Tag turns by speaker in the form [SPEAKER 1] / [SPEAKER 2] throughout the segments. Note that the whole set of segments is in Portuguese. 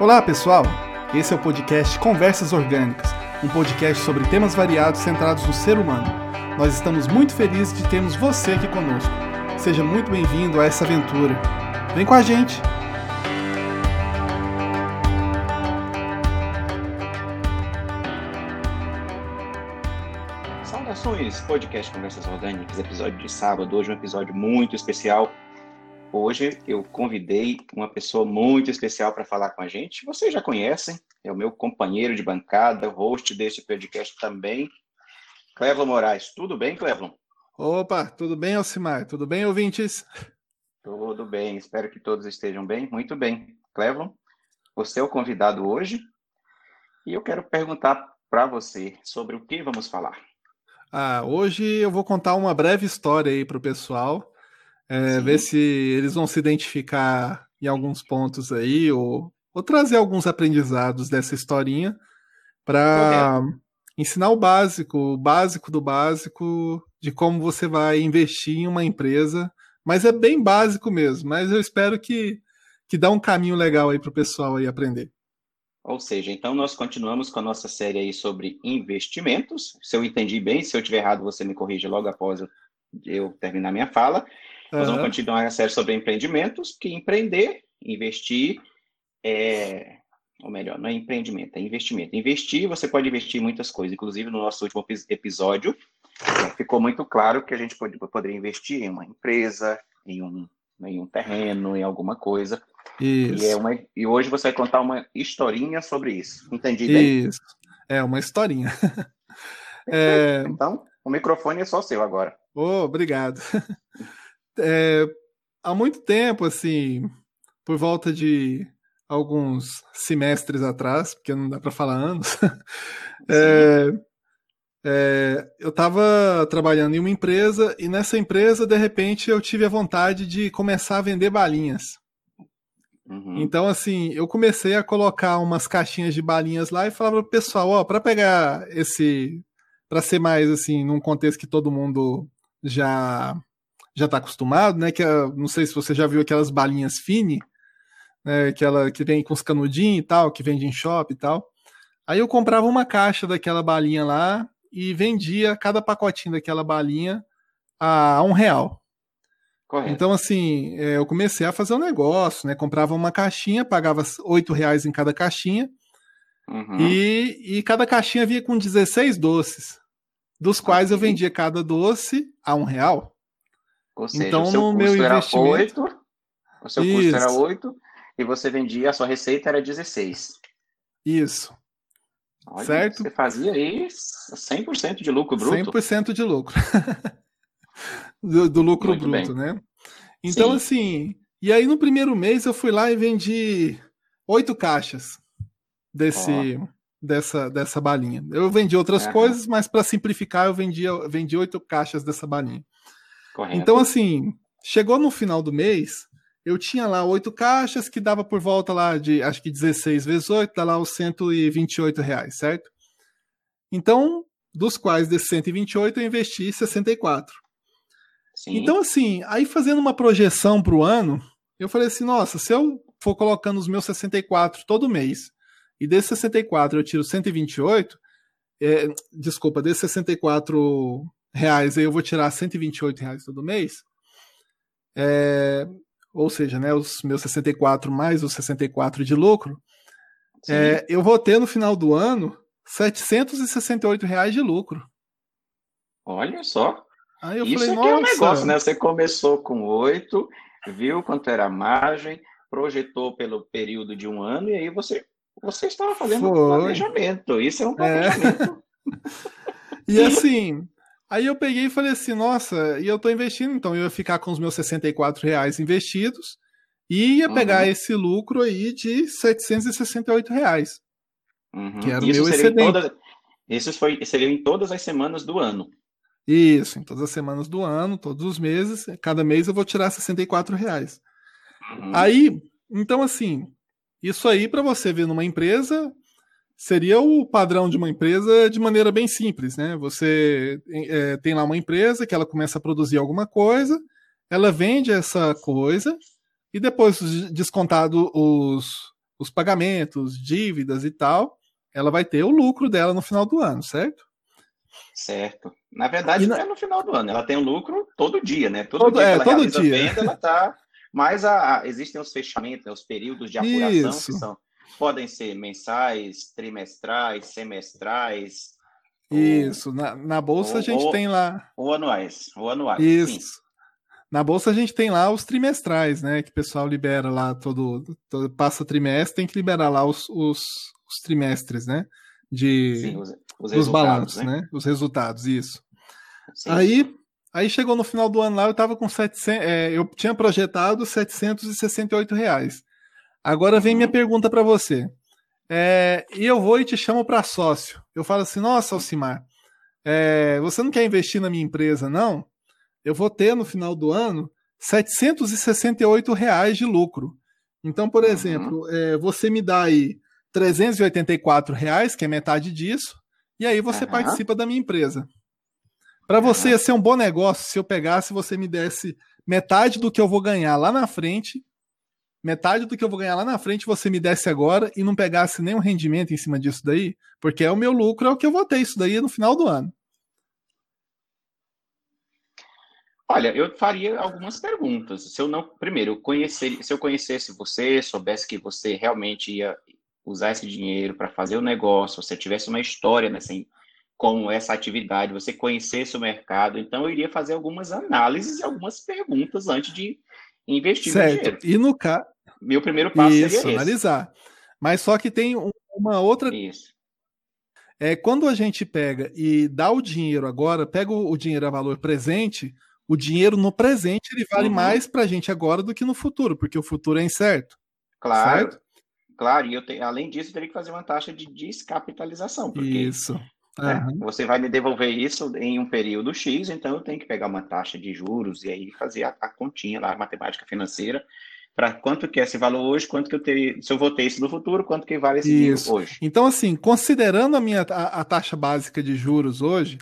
[SPEAKER 1] Olá, pessoal! Esse é o podcast Conversas Orgânicas, um podcast sobre temas variados centrados no ser humano. Nós estamos muito felizes de termos você aqui conosco. Seja muito bem-vindo a essa aventura. Vem com a gente!
[SPEAKER 2] Saudações, podcast Conversas Orgânicas, episódio de sábado. Hoje um episódio muito especial. Hoje eu convidei uma pessoa muito especial para falar com a gente. Vocês já conhecem, é o meu companheiro de bancada, host deste podcast também, Clevon Moraes. Tudo bem, Clevon?
[SPEAKER 1] Opa, tudo bem, Alcimar? Tudo bem, ouvintes?
[SPEAKER 2] Tudo bem, espero que todos estejam bem. Muito bem. Clevon, você é o convidado hoje e eu quero perguntar para você sobre o que vamos falar.
[SPEAKER 1] Ah, hoje eu vou contar uma breve história aí para o pessoal, é, ver se eles vão se identificar em alguns pontos aí, ou, ou trazer alguns aprendizados dessa historinha para ensinar o básico, o básico do básico de como você vai investir em uma empresa. Mas é bem básico mesmo, mas eu espero que, que dá um caminho legal aí para o pessoal aí aprender.
[SPEAKER 2] Ou seja, então nós continuamos com a nossa série aí sobre investimentos. Se eu entendi bem, se eu tiver errado, você me corrige logo após eu, eu terminar minha fala. Nós vamos continuar a série sobre empreendimentos, que empreender, investir, é... ou melhor, não é empreendimento, é investimento. Investir, você pode investir em muitas coisas, inclusive no nosso último episódio, ficou muito claro que a gente pode, poderia investir em uma empresa, em um, em um terreno, em alguma coisa.
[SPEAKER 1] Isso.
[SPEAKER 2] E, é uma, e hoje você vai contar uma historinha sobre isso. Entendi bem?
[SPEAKER 1] Isso. É, uma historinha.
[SPEAKER 2] é... Então, o microfone é só seu agora.
[SPEAKER 1] Oh, obrigado. É, há muito tempo, assim, por volta de alguns semestres atrás, porque não dá para falar anos, é, é, eu estava trabalhando em uma empresa e nessa empresa, de repente, eu tive a vontade de começar a vender balinhas.
[SPEAKER 2] Uhum.
[SPEAKER 1] Então, assim, eu comecei a colocar umas caixinhas de balinhas lá e falava pro pessoal, ó, para pegar esse, para ser mais assim, num contexto que todo mundo já já está acostumado, né? Que não sei se você já viu aquelas balinhas fine, né? Aquela que vem com os canudinhos e tal, que vende em shopping e tal. Aí eu comprava uma caixa daquela balinha lá e vendia cada pacotinho daquela balinha a um real.
[SPEAKER 2] Correto.
[SPEAKER 1] Então, assim, é, eu comecei a fazer um negócio, né? Comprava uma caixinha, pagava oito reais em cada caixinha.
[SPEAKER 2] Uhum.
[SPEAKER 1] E, e cada caixinha vinha com 16 doces, dos quais eu vendia cada doce a um real.
[SPEAKER 2] Ou seja,
[SPEAKER 1] Então,
[SPEAKER 2] o seu custo
[SPEAKER 1] meu
[SPEAKER 2] era
[SPEAKER 1] investimento-
[SPEAKER 2] 8, o seu custo era
[SPEAKER 1] Isso.
[SPEAKER 2] 8 e você vendia, a sua receita era 16.
[SPEAKER 1] Isso.
[SPEAKER 2] Olha,
[SPEAKER 1] Certo.
[SPEAKER 2] Você fazia aí 100% de lucro bruto.
[SPEAKER 1] 100% de lucro. do, do lucro
[SPEAKER 2] Muito
[SPEAKER 1] bruto,
[SPEAKER 2] bem.
[SPEAKER 1] né? Então,
[SPEAKER 2] Sim.
[SPEAKER 1] assim, e aí no primeiro mês eu fui lá e vendi oito caixas desse, dessa, dessa balinha. Eu vendi outras coisas, mas para simplificar, eu vendi, eu vendi oito caixas dessa balinha.
[SPEAKER 2] Correto.
[SPEAKER 1] Então, assim, chegou no final do mês, eu tinha lá oito caixas que dava por volta lá de, acho que 16 vezes 8, dá lá os 128 reais, certo? Então, dos quais desses 128 eu investi 64.
[SPEAKER 2] Sim.
[SPEAKER 1] Então, assim, aí fazendo uma projeção para o ano, eu falei assim, nossa, se eu for colocando os meus 64 todo mês, e desses 64 eu tiro 128, é, desculpa, desses 64 reais aí eu vou tirar 128 reais todo mês, é, ou seja, né, os meus 64 mais os 64 de lucro, é, eu vou ter no final do ano 768 reais de lucro.
[SPEAKER 2] Olha só.
[SPEAKER 1] Aí eu
[SPEAKER 2] Isso
[SPEAKER 1] falei,
[SPEAKER 2] é um negócio, né? Você começou com 8, viu quanto era a margem, projetou pelo período de um ano e aí você, você estava fazendo um
[SPEAKER 1] Foi.
[SPEAKER 2] planejamento. Isso é um
[SPEAKER 1] É.
[SPEAKER 2] planejamento.
[SPEAKER 1] E assim, aí eu peguei e falei assim, nossa, e eu tô investindo, então eu ia ficar com os meus 64 reais investidos e ia pegar
[SPEAKER 2] Uhum.
[SPEAKER 1] esse lucro aí de 768 reais.
[SPEAKER 2] Uhum.
[SPEAKER 1] Que era o meu excedente.
[SPEAKER 2] todas, isso foi, seria em todas as semanas do ano.
[SPEAKER 1] Isso, em todas as semanas do ano, todos os meses, cada mês eu vou tirar 64 reais.
[SPEAKER 2] Uhum.
[SPEAKER 1] Aí, então assim, isso aí para você ver numa empresa seria o padrão de uma empresa de maneira bem simples, né? Você é, tem lá uma empresa que ela começa a produzir alguma coisa, ela vende essa coisa e depois descontado os, os pagamentos, dívidas e tal, ela vai ter o lucro dela no final do ano, certo?
[SPEAKER 2] Certo. Na verdade, na... não é no final do ano, ela tem o lucro todo dia, né? Todo, todo dia é, ela
[SPEAKER 1] todo dia.
[SPEAKER 2] venda, ela tá. Mas a, a, existem os fechamentos, né, os períodos de apuração Isso. que são, podem ser mensais, trimestrais, semestrais.
[SPEAKER 1] Isso, ou, na, na bolsa ou, a gente
[SPEAKER 2] ou,
[SPEAKER 1] tem lá.
[SPEAKER 2] Ou anuais, ou anuais.
[SPEAKER 1] Isso. Sim. Na bolsa a gente tem lá os trimestrais, né? Que o pessoal libera lá todo, todo passa trimestre, tem que liberar lá os, os, os trimestres, né? De Sim, os, os, os balanços, né? né? Os resultados, isso. Sim. Aí, aí chegou no final do ano lá, eu tava com 700, é, eu tinha projetado 768 reais. Agora vem minha uhum. pergunta para você. É, e eu vou e te chamo para sócio. Eu falo assim, nossa, Alcimar, é, você não quer investir na minha empresa, não? eu vou ter no final do ano 768 reais de lucro. Então, por uhum. exemplo, é, você me dá aí 384 reais, que é metade disso, e aí você uhum. participa da minha empresa. Para você ia ser um bom negócio se eu pegasse você me desse metade do que eu vou ganhar lá na frente, metade do que eu vou ganhar lá na frente você me desse agora e não pegasse nenhum rendimento em cima disso daí, porque é o meu lucro, é o que eu vou ter isso daí no final do ano.
[SPEAKER 2] Olha, eu faria algumas perguntas. Se eu não, primeiro, eu conhecer, se eu conhecesse você, soubesse que você realmente ia usar esse dinheiro para fazer o negócio, você tivesse uma história nessa, como essa atividade, você conhecesse o mercado, então eu iria fazer algumas análises e algumas perguntas antes de investir
[SPEAKER 1] certo. dinheiro. E no caso,
[SPEAKER 2] meu primeiro passo
[SPEAKER 1] Isso,
[SPEAKER 2] seria
[SPEAKER 1] analisar. Mas só que tem uma outra
[SPEAKER 2] Isso.
[SPEAKER 1] É, quando a gente pega e dá o dinheiro agora, pega o dinheiro a valor presente, o dinheiro no presente ele vale uhum. mais para a gente agora do que no futuro, porque o futuro é incerto.
[SPEAKER 2] Claro. Certo? Claro, e te, além disso, eu teria que fazer uma taxa de descapitalização. Porque,
[SPEAKER 1] isso.
[SPEAKER 2] Né, você vai me devolver isso em um período X, então eu tenho que pegar uma taxa de juros e aí fazer a, a continha lá, a matemática financeira, para quanto que é esse valor hoje, quanto que eu teria, se eu vou ter isso no futuro, quanto que vale esse isso. dinheiro hoje.
[SPEAKER 1] Então, assim, considerando a minha a, a taxa básica de juros hoje,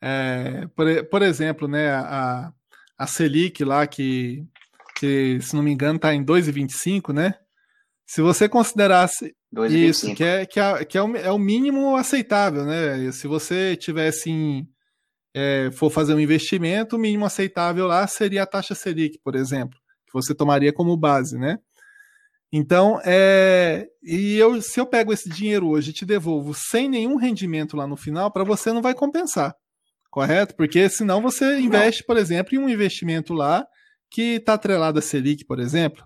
[SPEAKER 1] é, por, por, exemplo, né, a, a Selic lá, que, que se não me engano está em 2,25, né? Se você considerasse 2, isso, que, é, que, é, que é, o, é o mínimo aceitável, né? Se você tivesse em, é, for fazer um investimento, o mínimo aceitável lá seria a taxa Selic, por exemplo, que você tomaria como base, né? Então, é, e eu, se eu pego esse dinheiro hoje e te devolvo sem nenhum rendimento lá no final, para você não vai compensar correto? Porque senão você investe, por exemplo, em um investimento lá que está atrelado a Selic, por exemplo.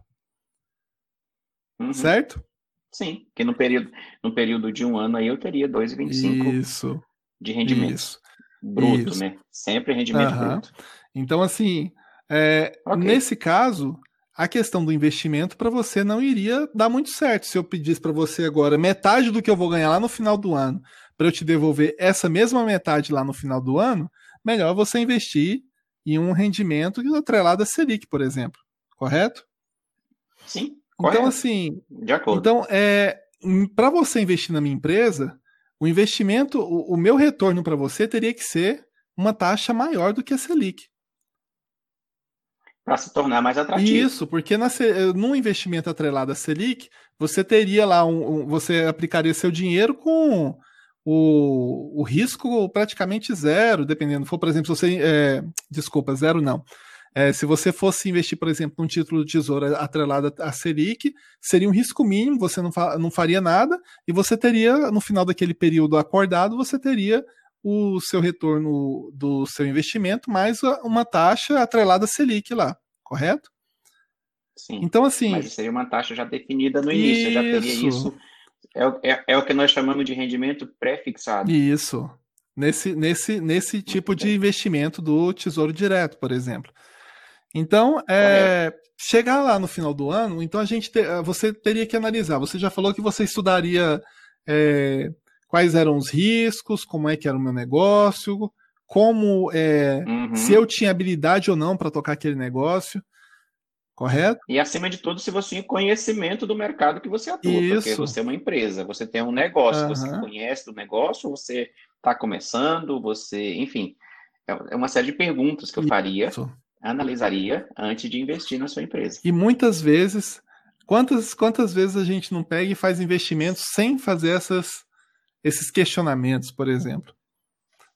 [SPEAKER 1] Uhum. Certo?
[SPEAKER 2] Sim, que no período, no período de um ano aí eu teria 2,25
[SPEAKER 1] isso,
[SPEAKER 2] de rendimento. Isso, bruto, isso. né? Sempre rendimento uhum. bruto.
[SPEAKER 1] Então, assim, é, okay. nesse caso, a questão do investimento para você não iria dar muito certo. Se eu pedisse para você agora metade do que eu vou ganhar lá no final do ano para eu te devolver essa mesma metade lá no final do ano, melhor você investir em um rendimento atrelado a Selic, por exemplo. Correto?
[SPEAKER 2] Sim.
[SPEAKER 1] Correto. Então, assim. De acordo. Então, é, para você investir na minha empresa, o investimento, o, o meu retorno para você teria que ser uma taxa maior do que a Selic.
[SPEAKER 2] Para se tornar mais atrativo.
[SPEAKER 1] Isso, porque na, num investimento atrelado a Selic, você teria lá um, um, você aplicaria seu dinheiro com o, o risco praticamente zero, dependendo. For, por exemplo, se você. É, desculpa, zero não. É, se você fosse investir, por exemplo, num título de tesouro atrelado à Selic, seria um risco mínimo, você não, fa não faria nada, e você teria, no final daquele período acordado, você teria o seu retorno do seu investimento mais uma taxa atrelada à Selic lá, correto?
[SPEAKER 2] Sim.
[SPEAKER 1] Então, assim.
[SPEAKER 2] Mas seria uma taxa já definida no início, isso. já teria isso é, é, é o que nós chamamos de rendimento pré-fixado.
[SPEAKER 1] Isso. Nesse, nesse, nesse tipo de investimento do Tesouro Direto, por exemplo. Então, é, chegar lá no final do ano, então a gente te, você teria que analisar. Você já falou que você estudaria é, quais eram os riscos, como é que era o meu negócio, como é, uhum. se eu tinha habilidade ou não para tocar aquele negócio. Correto?
[SPEAKER 2] E acima de tudo, se você tem conhecimento do mercado que você atua, Isso. porque você é uma empresa, você tem um negócio, uhum. você conhece do negócio, você está começando, você, enfim, é, é uma série de perguntas que eu faria, Isso. Analisaria antes de investir na sua empresa.
[SPEAKER 1] E muitas vezes, Quantas, quantas vezes a gente não pega e faz investimentos sem fazer essas, esses questionamentos, por exemplo?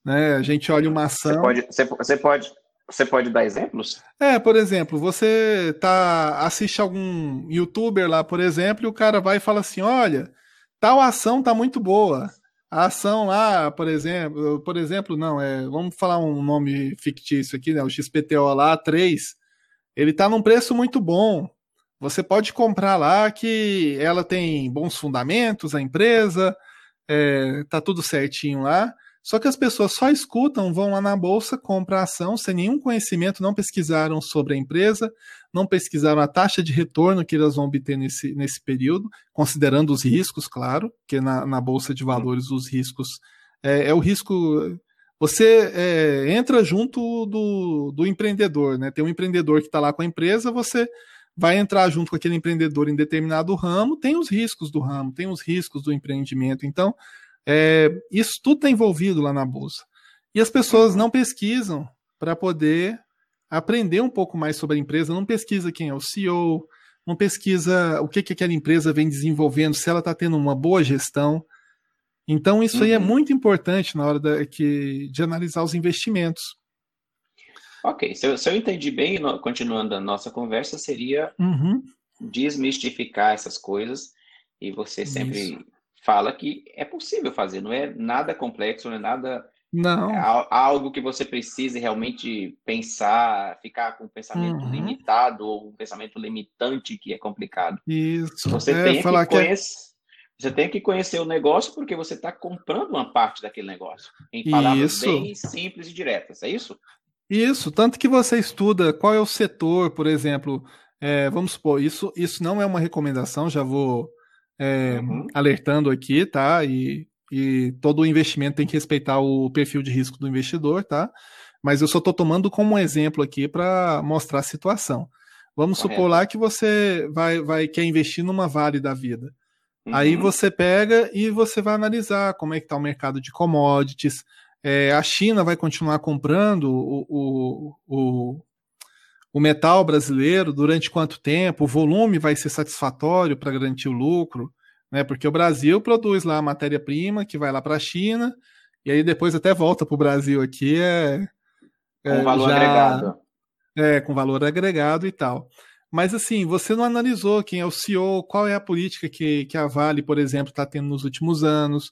[SPEAKER 1] Né? A gente olha uma ação.
[SPEAKER 2] Você pode, você, você pode, você pode dar exemplos?
[SPEAKER 1] É, por exemplo, você tá assiste algum youtuber lá, por exemplo, e o cara vai e fala assim: olha, tal ação tá muito boa. A ação lá, por exemplo, por exemplo, não, é, vamos falar um nome fictício aqui, né? O XPTO lá, 3, ele tá num preço muito bom. Você pode comprar lá que ela tem bons fundamentos, a empresa, é, tá tudo certinho lá. Só que as pessoas só escutam, vão lá na bolsa, compram a ação sem nenhum conhecimento, não pesquisaram sobre a empresa, não pesquisaram a taxa de retorno que elas vão obter nesse, nesse período, considerando os riscos, claro, que na, na bolsa de valores os riscos é, é o risco. Você é, entra junto do, do empreendedor, né? Tem um empreendedor que está lá com a empresa, você vai entrar junto com aquele empreendedor em determinado ramo, tem os riscos do ramo, tem os riscos do empreendimento. Então, é, isso tudo está envolvido lá na bolsa. E as pessoas não pesquisam para poder aprender um pouco mais sobre a empresa, não pesquisa quem é o CEO, não pesquisa o que, que aquela empresa vem desenvolvendo, se ela está tendo uma boa gestão. Então, isso uhum. aí é uhum. muito importante na hora da, que, de analisar os investimentos.
[SPEAKER 2] Ok, se eu, se eu entendi bem, continuando a nossa conversa, seria
[SPEAKER 1] uhum.
[SPEAKER 2] desmistificar essas coisas e você sempre Isso fala que é possível fazer, não é nada complexo, não é nada.
[SPEAKER 1] Não.
[SPEAKER 2] É algo que você precise realmente pensar, ficar com um pensamento uhum. limitado ou um pensamento limitante que é complicado.
[SPEAKER 1] Isso.
[SPEAKER 2] Você é, tem que conhecer. Que é... Você tem que conhecer o negócio porque você está comprando uma parte daquele negócio. Em palavras isso. bem simples e diretas, é isso?
[SPEAKER 1] Isso, tanto que você estuda qual é o setor, por exemplo, é, vamos supor, isso, isso não é uma recomendação, já vou é, uhum. alertando aqui, tá? E, e todo investimento tem que respeitar o perfil de risco do investidor, tá? Mas eu só estou tomando como exemplo aqui para mostrar a situação. Vamos Correto. supor lá que você vai, vai quer investir numa Vale da vida. Uhum. Aí você pega e você vai analisar como é que está o mercado de commodities. É, a China vai continuar comprando o, o, o, o metal brasileiro, durante quanto tempo, o volume vai ser satisfatório para garantir o lucro, né? Porque o Brasil produz lá a matéria-prima que vai lá para a China e aí depois até volta para o Brasil aqui é,
[SPEAKER 2] é com valor já, agregado.
[SPEAKER 1] É, com valor agregado e tal. Mas assim, você não analisou quem é o CEO, qual é a política que, que a Vale, por exemplo, está tendo nos últimos anos.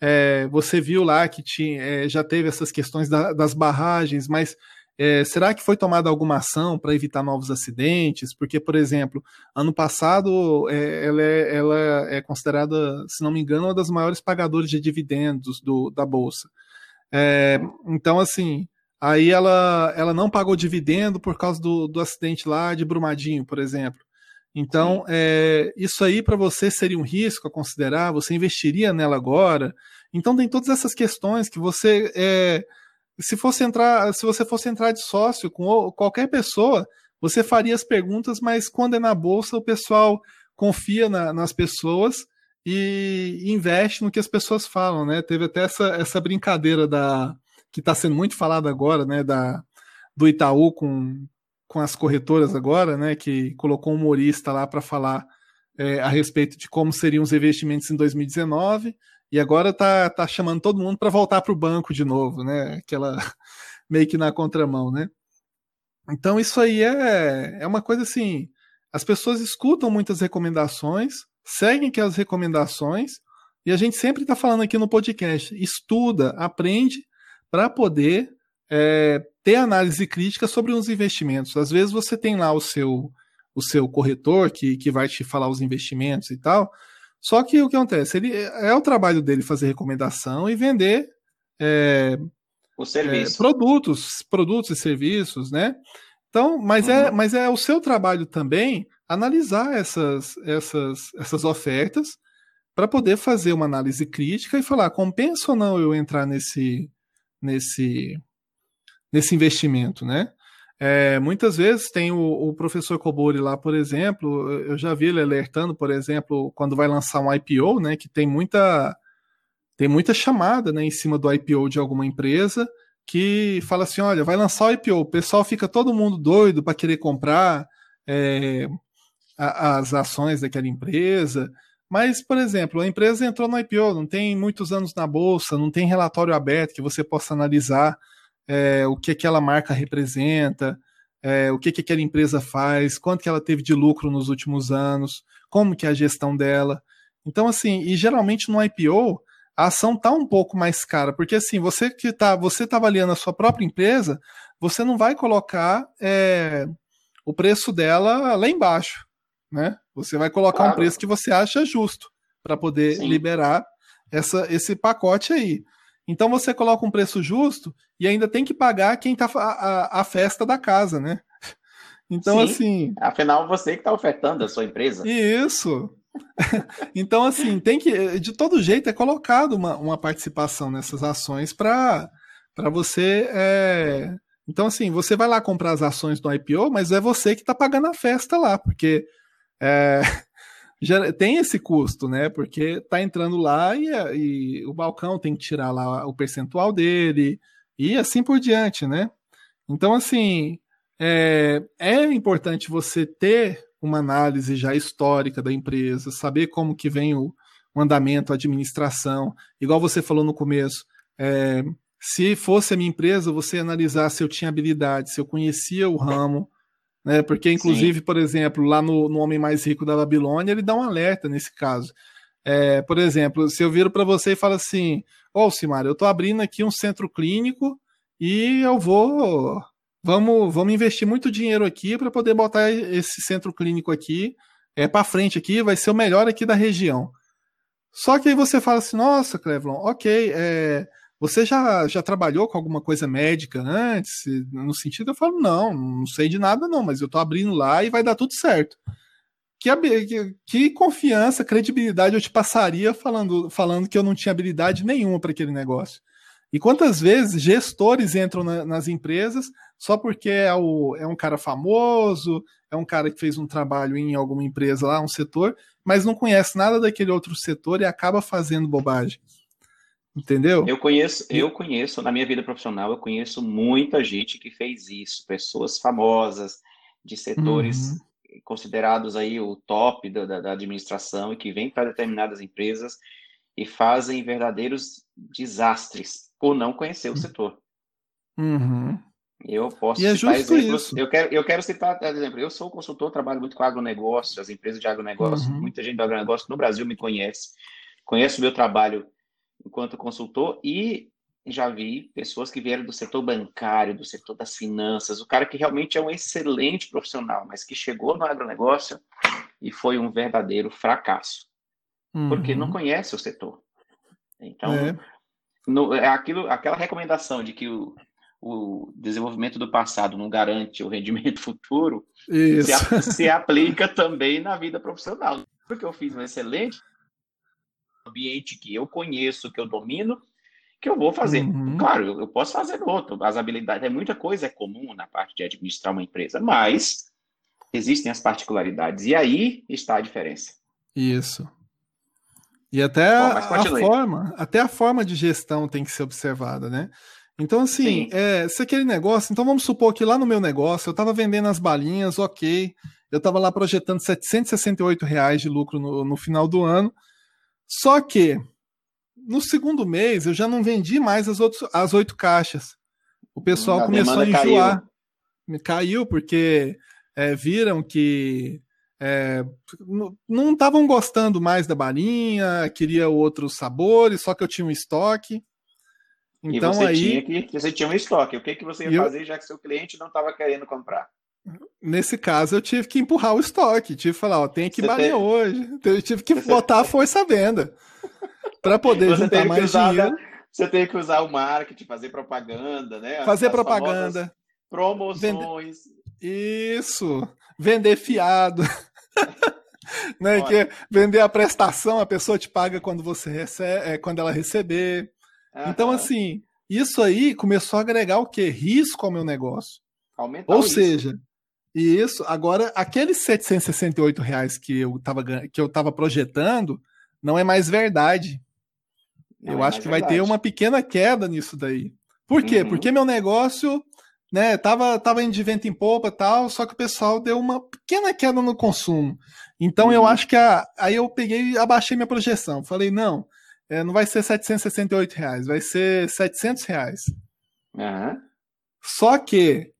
[SPEAKER 1] É, você viu lá que tinha, é, já teve essas questões da, das barragens, mas é, será que foi tomada alguma ação para evitar novos acidentes? Porque, por exemplo, ano passado é, ela, é, ela, é, considerada, se não me engano, uma das maiores pagadoras de dividendos do, da Bolsa. É, então, assim, aí ela, ela não pagou dividendo por causa do, do acidente lá de Brumadinho, por exemplo. Então, é, isso aí para você seria um risco a considerar? Você investiria nela agora? Então, tem todas essas questões que você é, se fosse entrar, se você fosse entrar de sócio com qualquer pessoa, você faria as perguntas, mas quando é na bolsa, o pessoal confia na, nas pessoas e investe no que as pessoas falam, né? Teve até essa, essa brincadeira da que está sendo muito falada agora, né? Da, do Itaú com, com as corretoras agora, né? Que colocou um humorista lá para falar é, a respeito de como seriam os investimentos em 2019 e agora tá, tá chamando todo mundo para voltar para o banco de novo, né? Aquela meio que na contramão, né? Então isso aí é, é uma coisa assim. As pessoas escutam muitas recomendações, seguem aquelas recomendações, e a gente sempre está falando aqui no podcast: estuda, aprende para poder é, ter análise crítica sobre os investimentos. Às vezes você tem lá o seu, o seu corretor que, que vai te falar os investimentos e tal, só que o que acontece? Ele, é o trabalho dele fazer recomendação e vender é. É, produtos, produtos e serviços, né? Então, mas, é, uhum. é, mas é o seu trabalho também analisar essas, essas, essas ofertas para poder fazer uma análise crítica e falar compensa ou não eu entrar nesse, nesse, nesse investimento, né? É, muitas vezes tem o, o, professor Cobori lá, por exemplo, eu já vi ele alertando, por exemplo, quando vai lançar um IPO, né, que tem muita tem muita chamada, né, em cima do IPO de alguma empresa que fala assim, olha, vai lançar o IPO, o pessoal fica todo mundo doido para querer comprar, é, a, as ações daquela empresa. Mas, por exemplo, a empresa entrou no IPO, não tem muitos anos na bolsa, não tem relatório aberto que você possa analisar é, o que aquela marca representa, é, o que, que aquela empresa faz, quanto que ela teve de lucro nos últimos anos, como que é a gestão dela. Então, assim, e geralmente no IPO, a ação tá um pouco mais cara, porque assim, você que tá, você tá avaliando a sua própria empresa, você não vai colocar é, o preço dela lá embaixo, né? Você vai colocar claro. um preço que você acha justo para poder Sim. liberar essa, esse pacote aí. Então você coloca um preço justo e ainda tem que pagar quem tá a, a, a festa da casa, né? Então, Sim, assim.
[SPEAKER 2] Afinal, você que está ofertando a sua empresa.
[SPEAKER 1] Isso. então, assim, tem que. De todo jeito, é colocado uma, uma participação nessas ações para você. É... Então, assim, você vai lá comprar as ações do IPO, mas é você que está pagando a festa lá, porque é, já tem esse custo, né? Porque tá entrando lá e, e, o balcão tem que tirar lá o percentual dele e assim por diante, né? Então, assim, é, é importante você ter uma análise já histórica da empresa, saber como que vem o, o andamento, a administração. Igual você falou no começo, é, se fosse a minha empresa, você analisar se eu tinha habilidade, se eu conhecia o ramo, né? Porque, inclusive, Sim. por exemplo, lá no, no Homem Mais Rico da Babilônia, ele dá um alerta nesse caso. É, por exemplo, se eu viro para você e falo assim, ô oh, Simar, eu estou abrindo aqui um centro clínico e eu vou vamos, vamos investir muito dinheiro aqui para poder botar esse centro clínico aqui é para frente aqui, vai ser o melhor aqui da região. Só que aí você fala assim, nossa, Clevlon, ok, é, você já, já trabalhou com alguma coisa médica antes? No sentido, eu falo, não, não sei de nada não, mas eu tô abrindo lá e vai dar tudo certo. Que, que, confiança, credibilidade eu te passaria falando, falando que eu não tinha habilidade nenhuma para aquele negócio? E quantas vezes gestores entram na, nas empresas só porque é, o, é um cara famoso, é um cara que fez um trabalho em alguma empresa lá, um setor, mas não conhece nada daquele outro setor e acaba fazendo bobagem. Entendeu?
[SPEAKER 2] Eu conheço, eu conheço, na minha vida profissional, eu conheço muita gente que fez isso, pessoas famosas, de setores uhum. considerados aí o top da, da, da administração e que vêm para determinadas empresas e fazem verdadeiros desastres por não conhecer o uhum. setor.
[SPEAKER 1] Uhum.
[SPEAKER 2] Eu posso
[SPEAKER 1] e é citar exemplos.
[SPEAKER 2] Isso. Eu quero, eu quero citar, por exemplo, eu sou consultor, trabalho muito com agronegócio, as empresas de agronegócio, uhum. muita gente do agronegócio no Brasil me conhece, conhece o meu trabalho enquanto consultor e já vi pessoas que vieram do setor bancário, do setor das finanças, o cara que realmente é um excelente profissional, mas que chegou no agronegócio e foi um verdadeiro fracasso, uhum. porque não uhum. conhece o setor. Então, é no, é aquilo, aquela recomendação de que o, o desenvolvimento do passado não garante o rendimento futuro se, se, aplica também na vida profissional. Porque eu fiz um excelente ambiente que eu conheço, que eu domino, que eu vou fazer. Uhum. Claro, eu, eu, posso fazer outro. As habilidades, é muita coisa é comum na parte de administrar uma empresa, mas existem as particularidades. E aí está a diferença.
[SPEAKER 1] Isso. E até Bom, a forma, até a forma de gestão tem que ser observada, né? Então, assim, é, se aquele negócio. Então, vamos supor que lá no meu negócio eu estava vendendo as balinhas, ok. Eu estava lá projetando 768 reais de lucro no, no final do ano. Só que no segundo mês eu já não vendi mais as, outros, as oito caixas. O pessoal a começou a enjoar. Caiu, caiu porque é, viram que é, não estavam gostando mais da balinha, queria outros sabores, só que eu tinha um estoque.
[SPEAKER 2] Então e você aí tinha que, você tinha um estoque. O que, que você ia eu, fazer já que seu cliente não estava querendo comprar?
[SPEAKER 1] Nesse caso, eu tive que empurrar o estoque, tive que falar, ó, tem que balinha tem... hoje. Eu tive que botar a força à venda para poder você juntar mais usar, dinheiro.
[SPEAKER 2] Você tem que usar o marketing, fazer propaganda, né?
[SPEAKER 1] Fazer As propaganda.
[SPEAKER 2] Promoções.
[SPEAKER 1] Vender... Isso. Vender fiado. né, que vender a prestação, a pessoa te paga quando você recebe, é, quando ela receber. Uhum. Então, assim, isso aí começou a agregar o quê? Risco ao meu negócio. Aumentar Ou seja, e isso, agora, aqueles 768 reais que eu estava que eu tava projetando não é mais verdade. Não eu é acho que vai ter uma pequena queda nisso daí. Por quê? Uhum. Porque meu negócio né? Tava, tava indo de vento em polpa tal, só que o pessoal deu uma pequena queda no consumo. Então uhum. eu acho que a, aí eu peguei e abaixei minha projeção. Falei, não, é, não vai ser 768 reais, vai ser 700 reais.
[SPEAKER 2] Uhum.
[SPEAKER 1] Só que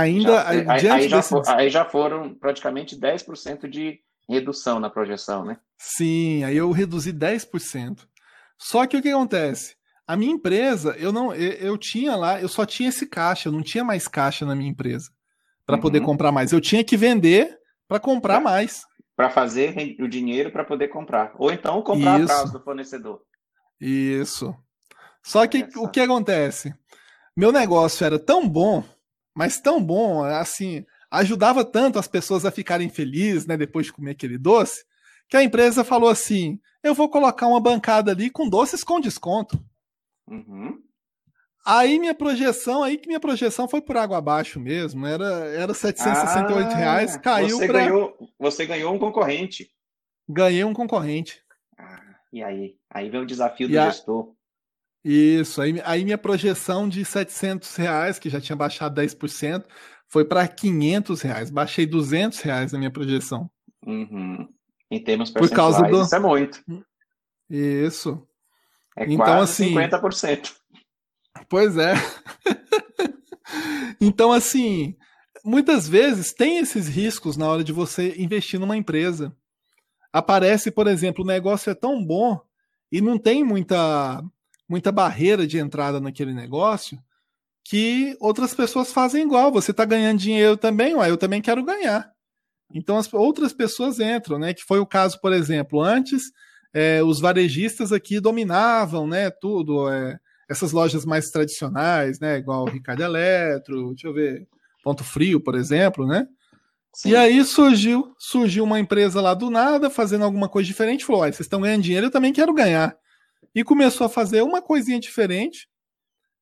[SPEAKER 1] ainda.
[SPEAKER 2] Já, aí, aí, já for, aí já foram praticamente 10% de redução na projeção, né?
[SPEAKER 1] Sim, aí eu reduzi 10%. Só que o que acontece? A minha empresa, eu não, eu, eu tinha lá, eu só tinha esse caixa, eu não tinha mais caixa na minha empresa para uhum. poder comprar mais. Eu tinha que vender para comprar mais.
[SPEAKER 2] Para fazer o dinheiro para poder comprar. Ou então comprar Isso. atrás do fornecedor.
[SPEAKER 1] Isso. Só que o que acontece? Meu negócio era tão bom, mas tão bom, assim, ajudava tanto as pessoas a ficarem felizes, né, depois de comer aquele doce, que a empresa falou assim: eu vou colocar uma bancada ali com doces com desconto.
[SPEAKER 2] Uhum.
[SPEAKER 1] Aí minha projeção, aí que minha projeção foi por água abaixo mesmo, era, era 768 ah, reais, caiu
[SPEAKER 2] você
[SPEAKER 1] pra...
[SPEAKER 2] ganhou Você ganhou um concorrente.
[SPEAKER 1] Ganhei um concorrente.
[SPEAKER 2] Ah, e aí? Aí vem o desafio do a... gestor.
[SPEAKER 1] Isso, aí, aí minha projeção de 700 reais, que já tinha baixado 10%, foi para 500 reais. Baixei 200 reais na minha projeção.
[SPEAKER 2] Uhum. Em termos percentuais, Por causa do... isso é muito.
[SPEAKER 1] Isso.
[SPEAKER 2] É então, quase assim, 50%.
[SPEAKER 1] Pois é. então, assim, muitas vezes tem esses riscos na hora de você investir numa empresa. Aparece, por exemplo, o negócio é tão bom e não tem muita, muita barreira de entrada naquele negócio que outras pessoas fazem igual. Você está ganhando dinheiro também, ué, eu também quero ganhar. Então as outras pessoas entram, né? Que foi o caso, por exemplo, antes é, os varejistas aqui dominavam, né, tudo, é, essas lojas mais tradicionais, né, igual Ricardo Eletro, deixa eu ver, Ponto Frio, por exemplo, né? Sim. E aí surgiu, surgiu uma empresa lá do nada, fazendo alguma coisa diferente, falou, vocês estão ganhando dinheiro, eu também quero ganhar. E começou a fazer uma coisinha diferente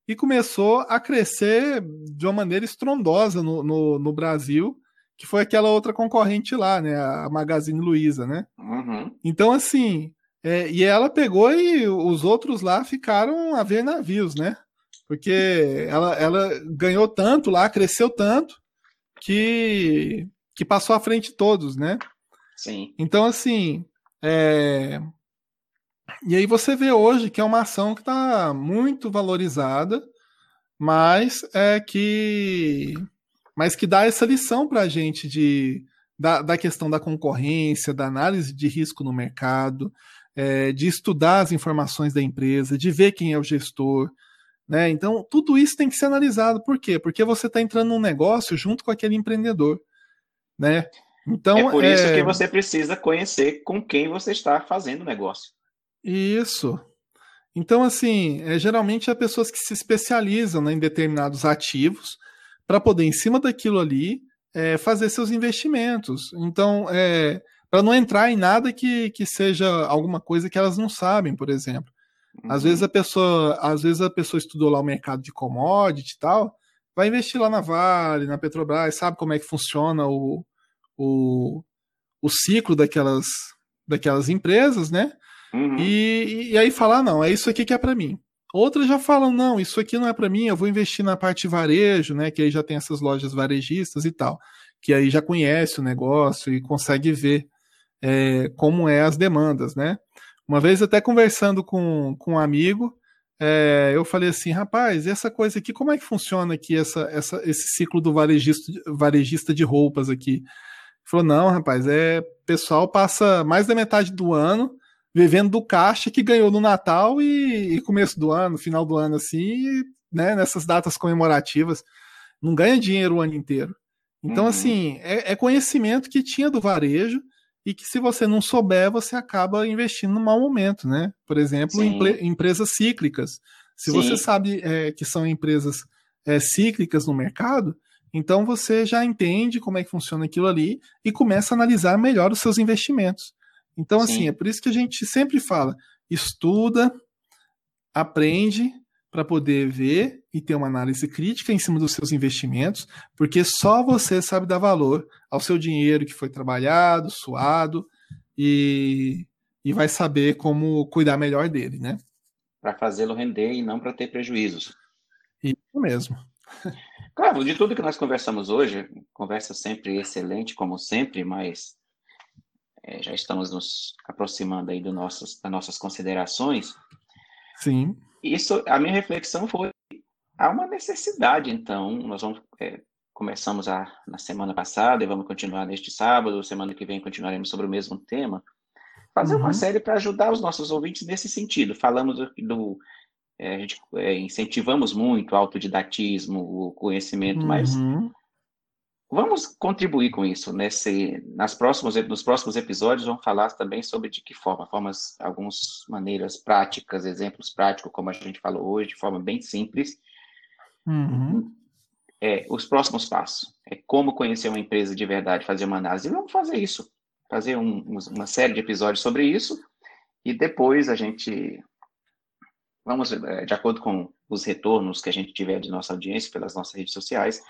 [SPEAKER 1] e começou a crescer de uma maneira estrondosa no, no, no Brasil, que foi aquela outra concorrente lá, né, a Magazine Luiza, né?
[SPEAKER 2] Uhum.
[SPEAKER 1] Então, assim, é, e ela pegou e os outros lá ficaram a ver navios, né? Porque ela, ela ganhou tanto lá, cresceu tanto, que, que passou à frente todos, né?
[SPEAKER 2] Sim.
[SPEAKER 1] Então, assim. É... E aí você vê hoje que é uma ação que está muito valorizada, mas é que. Mas que dá essa lição para a gente de, da, da questão da concorrência, da análise de risco no mercado, é, de estudar as informações da empresa, de ver quem é o gestor. Né? Então, tudo isso tem que ser analisado. Por quê? Porque você está entrando num negócio junto com aquele empreendedor. Né? Então,
[SPEAKER 2] é por isso é... que você precisa conhecer com quem você está fazendo o negócio.
[SPEAKER 1] Isso. Então, assim, é, geralmente é pessoas que se especializam né, em determinados ativos para poder, em cima daquilo ali, é, fazer seus investimentos. Então, é, para não entrar em nada que, que seja alguma coisa que elas não sabem, por exemplo. Uhum. Às vezes a pessoa, às vezes a pessoa estudou lá o mercado de commodity e tal, vai investir lá na Vale, na Petrobras, sabe como é que funciona o, o, o ciclo daquelas, daquelas empresas, né?
[SPEAKER 2] Uhum.
[SPEAKER 1] E, e aí falar, ah, não, é isso aqui que é para mim. Outras já falam, não, isso aqui não é para mim, eu vou investir na parte varejo, né? Que aí já tem essas lojas varejistas e tal, que aí já conhece o negócio e consegue ver é, como é as demandas, né? Uma vez até conversando com, com um amigo, é, eu falei assim, rapaz, essa coisa aqui, como é que funciona aqui essa, essa, esse ciclo do varejista, varejista de roupas aqui? Ele falou, não, rapaz, é pessoal passa mais da metade do ano vivendo do caixa que ganhou no Natal e, e começo do ano, final do ano, assim, né, nessas datas comemorativas, não ganha dinheiro o ano inteiro. Então, uhum. assim, é, é, conhecimento que tinha do varejo, e que se você não souber, você acaba investindo no mau momento, né? Por exemplo, em empresas cíclicas. Se Sim. você sabe é, que são empresas é, cíclicas no mercado, então você já entende como é que funciona aquilo ali e começa a analisar melhor os seus investimentos. Então, Sim. assim, é por isso que a gente sempre fala: estuda, aprende para poder ver e ter uma análise crítica em cima dos seus investimentos, porque só você sabe dar valor ao seu dinheiro que foi trabalhado, suado e, e vai saber como cuidar melhor dele, né?
[SPEAKER 2] Para fazê-lo render e não para ter prejuízos.
[SPEAKER 1] Isso mesmo.
[SPEAKER 2] Claro, de tudo que nós conversamos hoje, conversa sempre excelente, como sempre, mas é, já estamos nos aproximando aí do nossos, das nossas considerações.
[SPEAKER 1] Sim.
[SPEAKER 2] Isso, a minha reflexão foi, há uma necessidade, então, nós vamos, é, começamos a, na semana passada e vamos continuar neste sábado, semana que vem continuaremos sobre o mesmo tema, fazer uhum. uma série para ajudar os nossos ouvintes nesse sentido. Falamos do, do é, a gente é, incentivamos muito o autodidatismo, o conhecimento, uhum. mas vamos contribuir com isso nesse, nas próximos, nos próximos episódios vamos falar também sobre de que forma, formas, algumas maneiras práticas, exemplos práticos, como a gente falou hoje, de forma bem simples.
[SPEAKER 1] Uhum.
[SPEAKER 2] É, os próximos passos é como conhecer uma empresa de verdade, fazer uma análise. E vamos fazer isso, fazer um, uma série de episódios sobre isso e depois a gente vamos é, de acordo com os retornos que a gente tiver de nossa audiência pelas nossas redes sociais,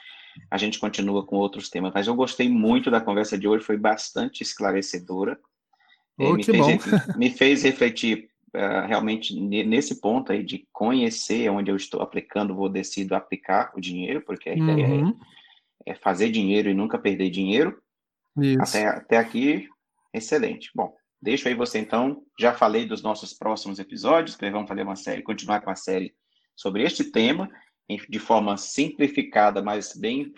[SPEAKER 2] a gente continua com outros temas. Mas eu gostei muito da conversa de hoje, foi bastante esclarecedora.
[SPEAKER 1] Oh, me, fez,
[SPEAKER 2] me, fez, refletir uh, realmente nesse ponto aí de conhecer onde eu estou aplicando, vou decidir aplicar o dinheiro, porque a ideia é, uhum. é, fazer dinheiro e nunca perder dinheiro. Até, até aqui, excelente. Bom, deixo aí você então. Já falei dos nossos próximos episódios, que vamos fazer uma série, continuar com a série sobre este tema de forma simplificada, mas bem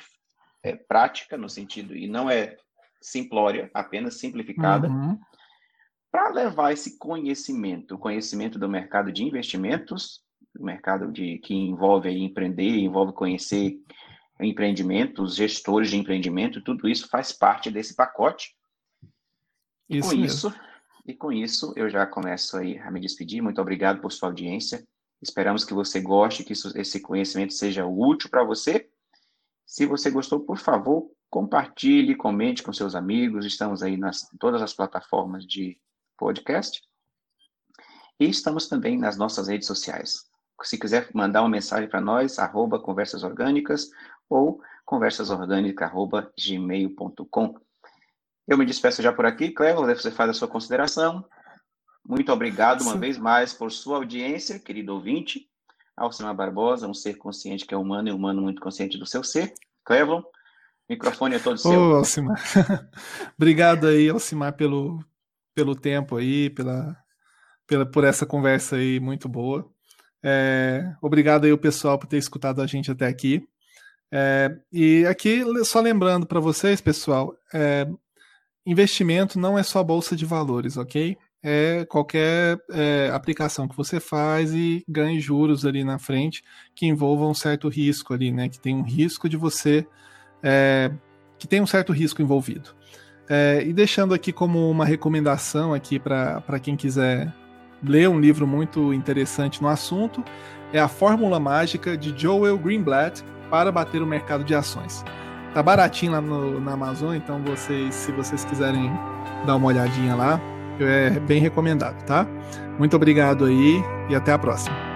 [SPEAKER 2] é, prática no sentido, e não é simplória, apenas simplificada, uhum. para levar esse conhecimento, o conhecimento do mercado de investimentos, o mercado de, que envolve aí, empreender, envolve conhecer empreendimentos, gestores de empreendimento, tudo isso faz parte desse pacote. E isso com mesmo. isso, e com isso eu já começo aí a me despedir. Muito obrigado por sua audiência. Esperamos que você goste, que isso, esse conhecimento seja útil para você. Se você gostou, por favor, compartilhe, comente com seus amigos. Estamos aí nas em todas as plataformas de podcast. E estamos também nas nossas redes sociais. Se quiser mandar uma mensagem para nós, arroba conversas orgânicas ou conversasorgânica.gmail.com. Eu me despeço já por aqui. Clevo, você faz a sua consideração. Muito obrigado uma Sim. vez mais por sua audiência, querido ouvinte. Alcimar Barbosa, um ser consciente que é humano e humano muito consciente do seu ser. Clevon, microfone é todo seu.
[SPEAKER 1] Ô, Alcimar. obrigado aí, Alcimar, pelo, pelo tempo aí, pela, pela, por essa conversa aí muito boa. É, obrigado aí o pessoal por ter escutado a gente até aqui. É, e aqui, só lembrando para vocês, pessoal, é, investimento não é só bolsa de valores, ok? É qualquer é, aplicação que você faz e ganhe juros ali na frente que envolva um certo risco ali, né? Que tem um risco de você. É, que tem um certo risco envolvido. É, e deixando aqui como uma recomendação aqui para quem quiser ler um livro muito interessante no assunto, é a Fórmula Mágica de Joel Greenblatt para bater o mercado de ações. Tá baratinho lá no, na Amazon, então vocês, se vocês quiserem dar uma olhadinha lá, é bem recomendado, tá? Muito obrigado aí e até a próxima.